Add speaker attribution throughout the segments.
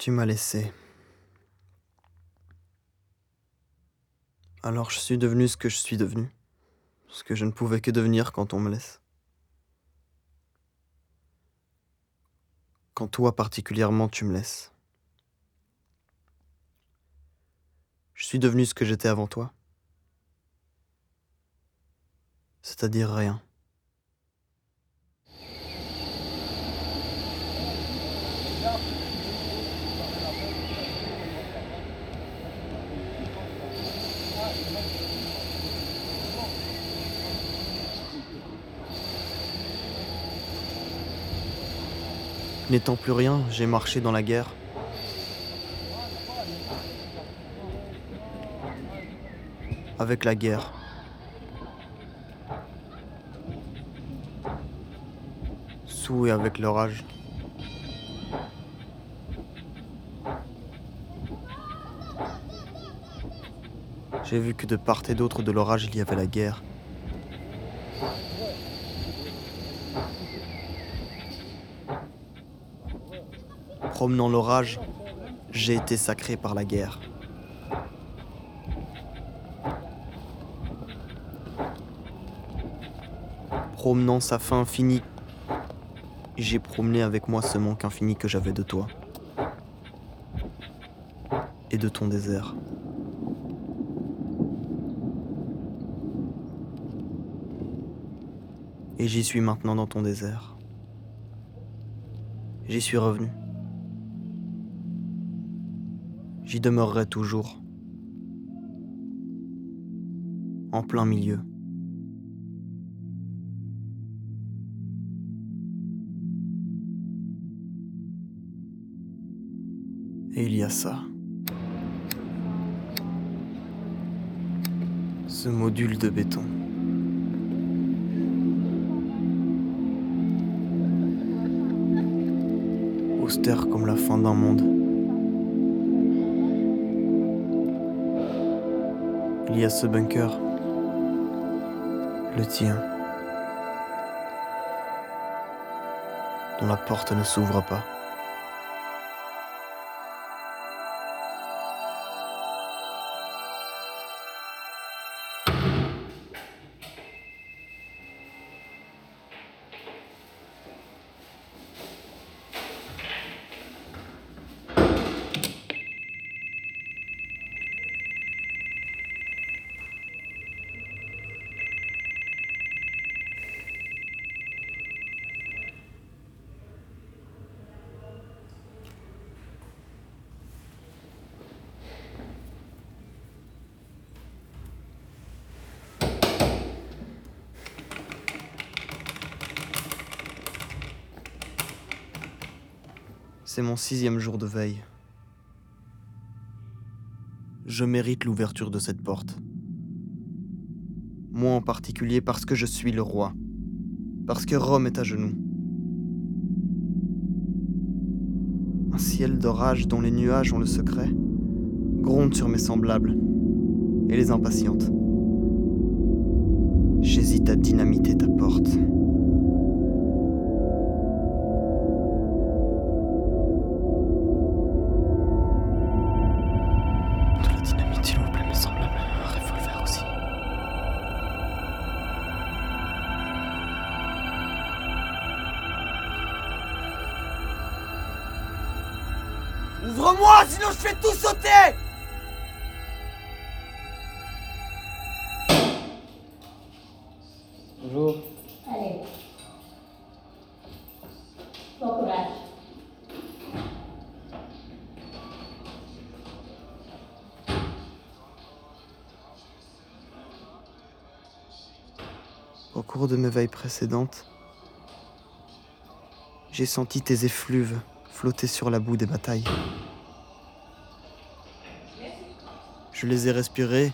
Speaker 1: Tu m'as laissé. Alors je suis devenu ce que je suis devenu, ce que je ne pouvais que devenir quand on me laisse. Quand toi particulièrement tu me laisses. Je suis devenu ce que j'étais avant toi. C'est-à-dire rien. N'étant plus rien, j'ai marché dans la guerre. Avec la guerre. Sous et avec l'orage. J'ai vu que de part et d'autre de l'orage il y avait la guerre. Promenant l'orage, j'ai été sacré par la guerre. Promenant sa fin infinie, j'ai promené avec moi ce manque infini que j'avais de toi et de ton désert. Et j'y suis maintenant dans ton désert. J'y suis revenu. J'y demeurerai toujours. En plein milieu. Et il y a ça. Ce module de béton. Austère comme la fin d'un monde. Il y a ce bunker. Le tien. Dont la porte ne s'ouvre pas. C'est mon sixième jour de veille. Je mérite l'ouverture de cette porte. Moi en particulier parce que je suis le roi. Parce que Rome est à genoux. Un ciel d'orage dont les nuages ont le secret gronde sur mes semblables et les impatiente. J'hésite à dynamiter ta porte. Bonjour.
Speaker 2: Allez. Bon courage.
Speaker 1: Au cours de mes veilles précédentes, j'ai senti tes effluves flotter sur la boue des batailles. Je les ai respirés,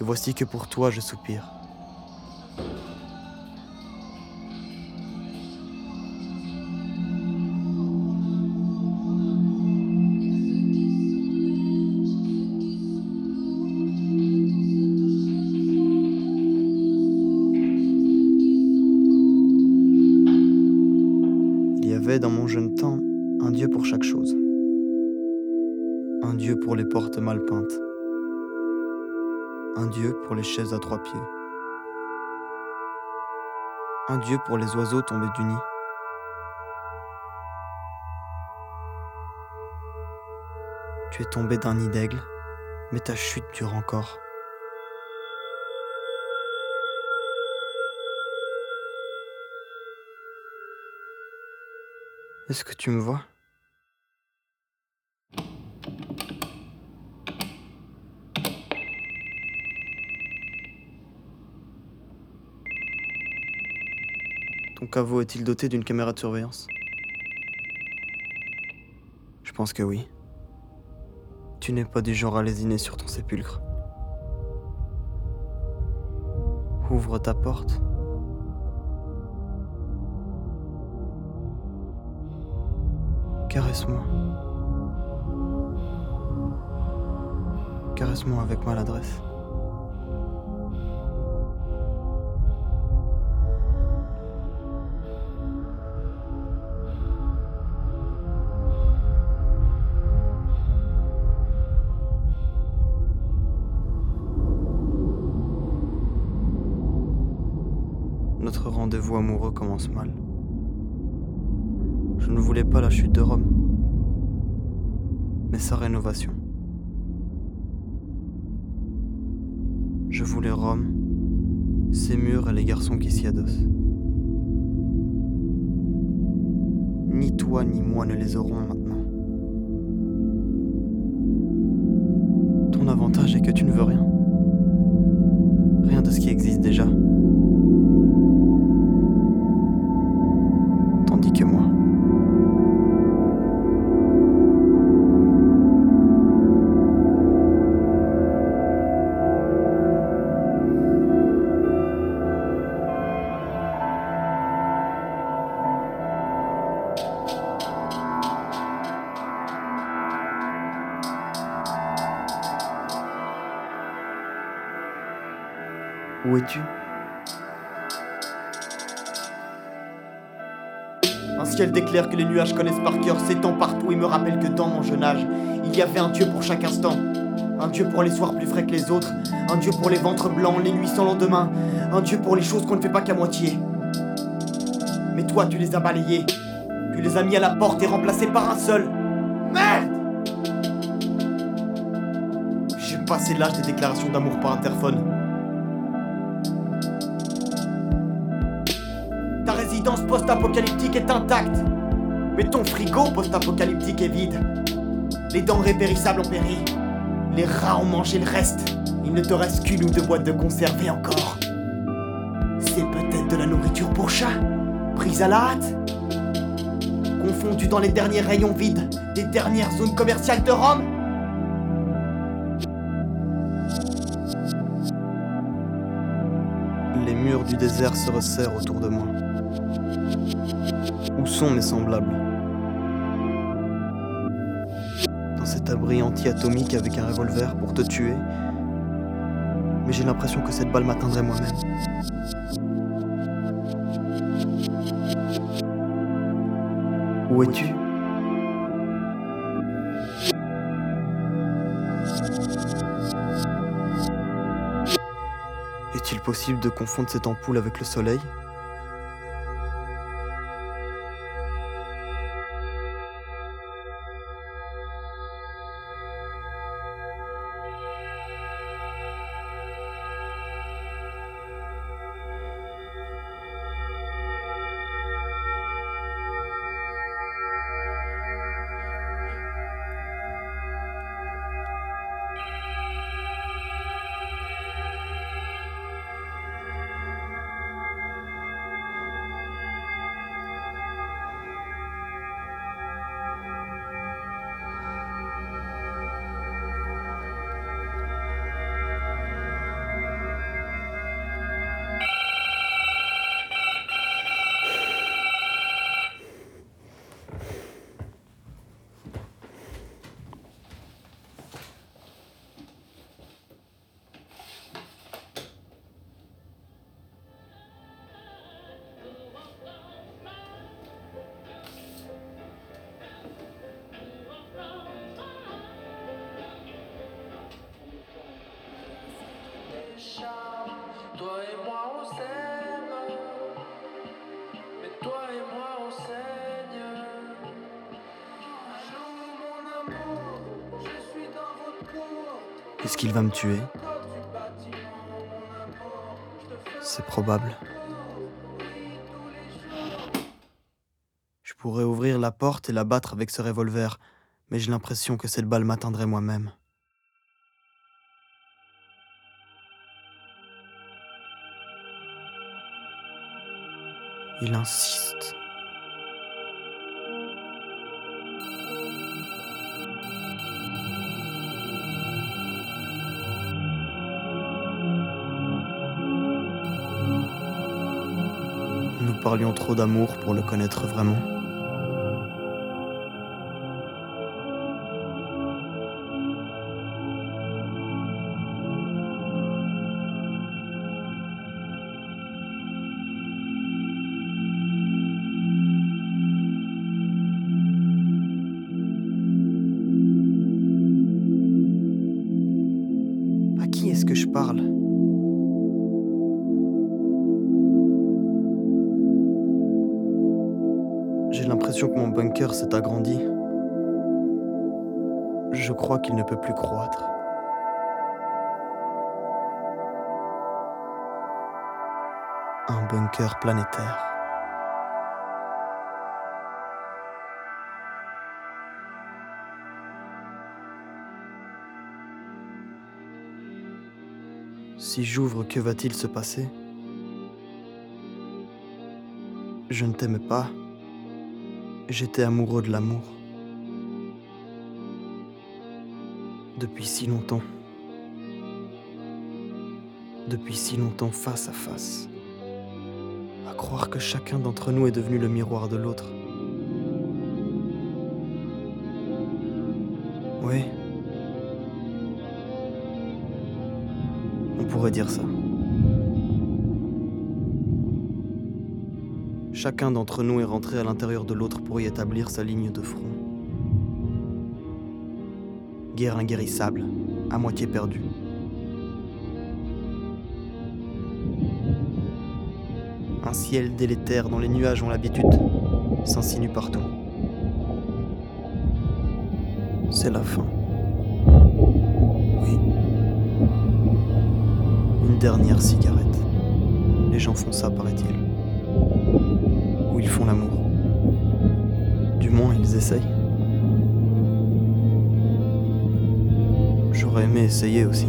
Speaker 1: et voici que pour toi je soupire. Il y avait dans mon jeune temps un Dieu pour chaque chose. Un dieu pour les portes mal peintes. Un dieu pour les chaises à trois pieds. Un dieu pour les oiseaux tombés du nid. Tu es tombé d'un nid d'aigle, mais ta chute dure encore. Est-ce que tu me vois? Ton caveau est-il doté d'une caméra de surveillance? Je pense que oui. Tu n'es pas du genre à lésiner sur ton sépulcre. Ouvre ta porte. Caresse-moi. Caresse-moi avec maladresse. Rendez-vous amoureux commence mal. Je ne voulais pas la chute de Rome, mais sa rénovation. Je voulais Rome, ses murs et les garçons qui s'y adossent. Ni toi ni moi ne les aurons maintenant. Ton avantage est que tu ne veux rien. Où es-tu?
Speaker 3: Un ciel d'éclairs que les nuages connaissent par cœur s'étend partout et me rappelle que dans mon jeune âge, il y avait un Dieu pour chaque instant. Un Dieu pour les soirs plus frais que les autres, un Dieu pour les ventres blancs, les nuits sans lendemain, un Dieu pour les choses qu'on ne fait pas qu'à moitié. Mais toi, tu les as balayés. Tu les as mis à la porte et remplacés par un seul. Merde J'ai passé l'âge des déclarations d'amour par interphone. Post-apocalyptique est intacte. Mais ton frigo post-apocalyptique est vide. Les denrées périssables ont péri. Les rats ont mangé le reste. Il ne te reste qu'une ou deux boîtes de conserve et encore. C'est peut-être de la nourriture pour chat, prise à la hâte. Confondue dans les derniers rayons vides des dernières zones commerciales de Rome.
Speaker 1: Les murs du désert se resserrent autour de moi. Où sont mes semblables Dans cet abri anti-atomique avec un revolver pour te tuer. Mais j'ai l'impression que cette balle m'atteindrait moi-même. Où es-tu? Est-il possible de confondre cette ampoule avec le soleil? Est-ce qu'il va me tuer? C'est probable. Je pourrais ouvrir la porte et la battre avec ce revolver, mais j'ai l'impression que cette balle m'atteindrait moi-même. Il insiste. Parlions trop d'amour pour le connaître vraiment. À qui est-ce que je parle? L'impression que mon bunker s'est agrandi. Je crois qu'il ne peut plus croître. Un bunker planétaire. Si j'ouvre, que va-t-il se passer? Je ne t'aimais pas. J'étais amoureux de l'amour. Depuis si longtemps. Depuis si longtemps face à face. À croire que chacun d'entre nous est devenu le miroir de l'autre. Oui. On pourrait dire ça. Chacun d'entre nous est rentré à l'intérieur de l'autre pour y établir sa ligne de front. Guerre inguérissable, à moitié perdue. Un ciel délétère dont les nuages ont l'habitude s'insinue partout. C'est la fin. Oui. Une dernière cigarette. Les gens font ça, paraît-il. Ou ils font l'amour. Du moins, ils essayent. J'aurais aimé essayer aussi.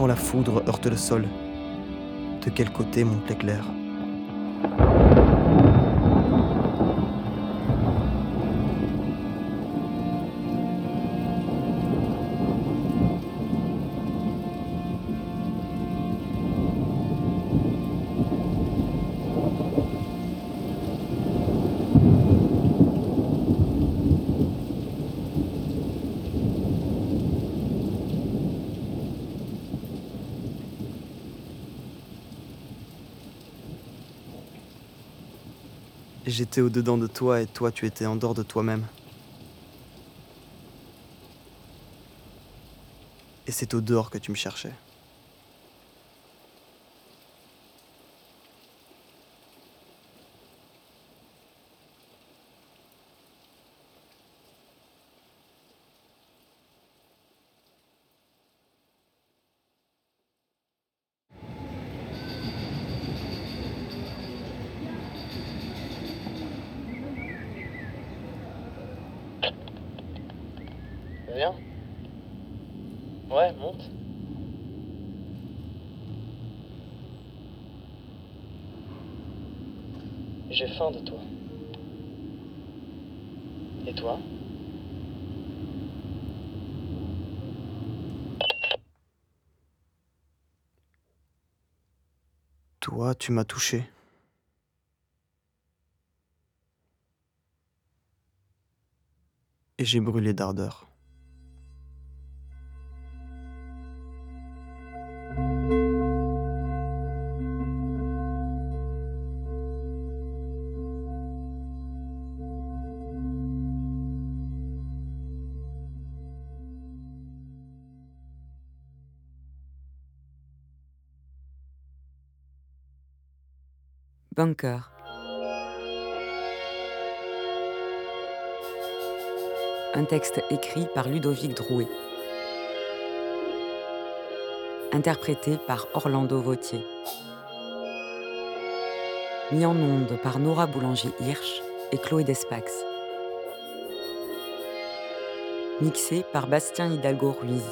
Speaker 1: Quand la foudre heurte le sol, de quel côté monte l'éclair? J'étais au-dedans de toi et toi tu étais en dehors de toi-même. Et c'est au dehors que tu me cherchais.
Speaker 4: Ouais, monte. J'ai faim de toi. Et toi?
Speaker 1: Toi, tu m'as touché. Et j'ai brûlé d'ardeur.
Speaker 5: Un texte écrit par Ludovic Drouet. Interprété par Orlando Vautier. Mis en onde par Nora Boulanger-Hirsch et Chloé Despax. Mixé par Bastien Hidalgo Ruiz.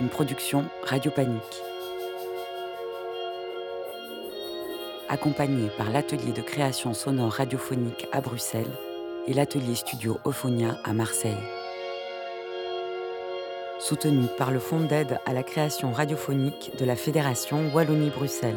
Speaker 5: Une production Radio Panique. Accompagné par l'atelier de création sonore radiophonique à Bruxelles et l'atelier studio Ophonia à Marseille. Soutenu par le Fonds d'aide à la création radiophonique de la Fédération Wallonie-Bruxelles.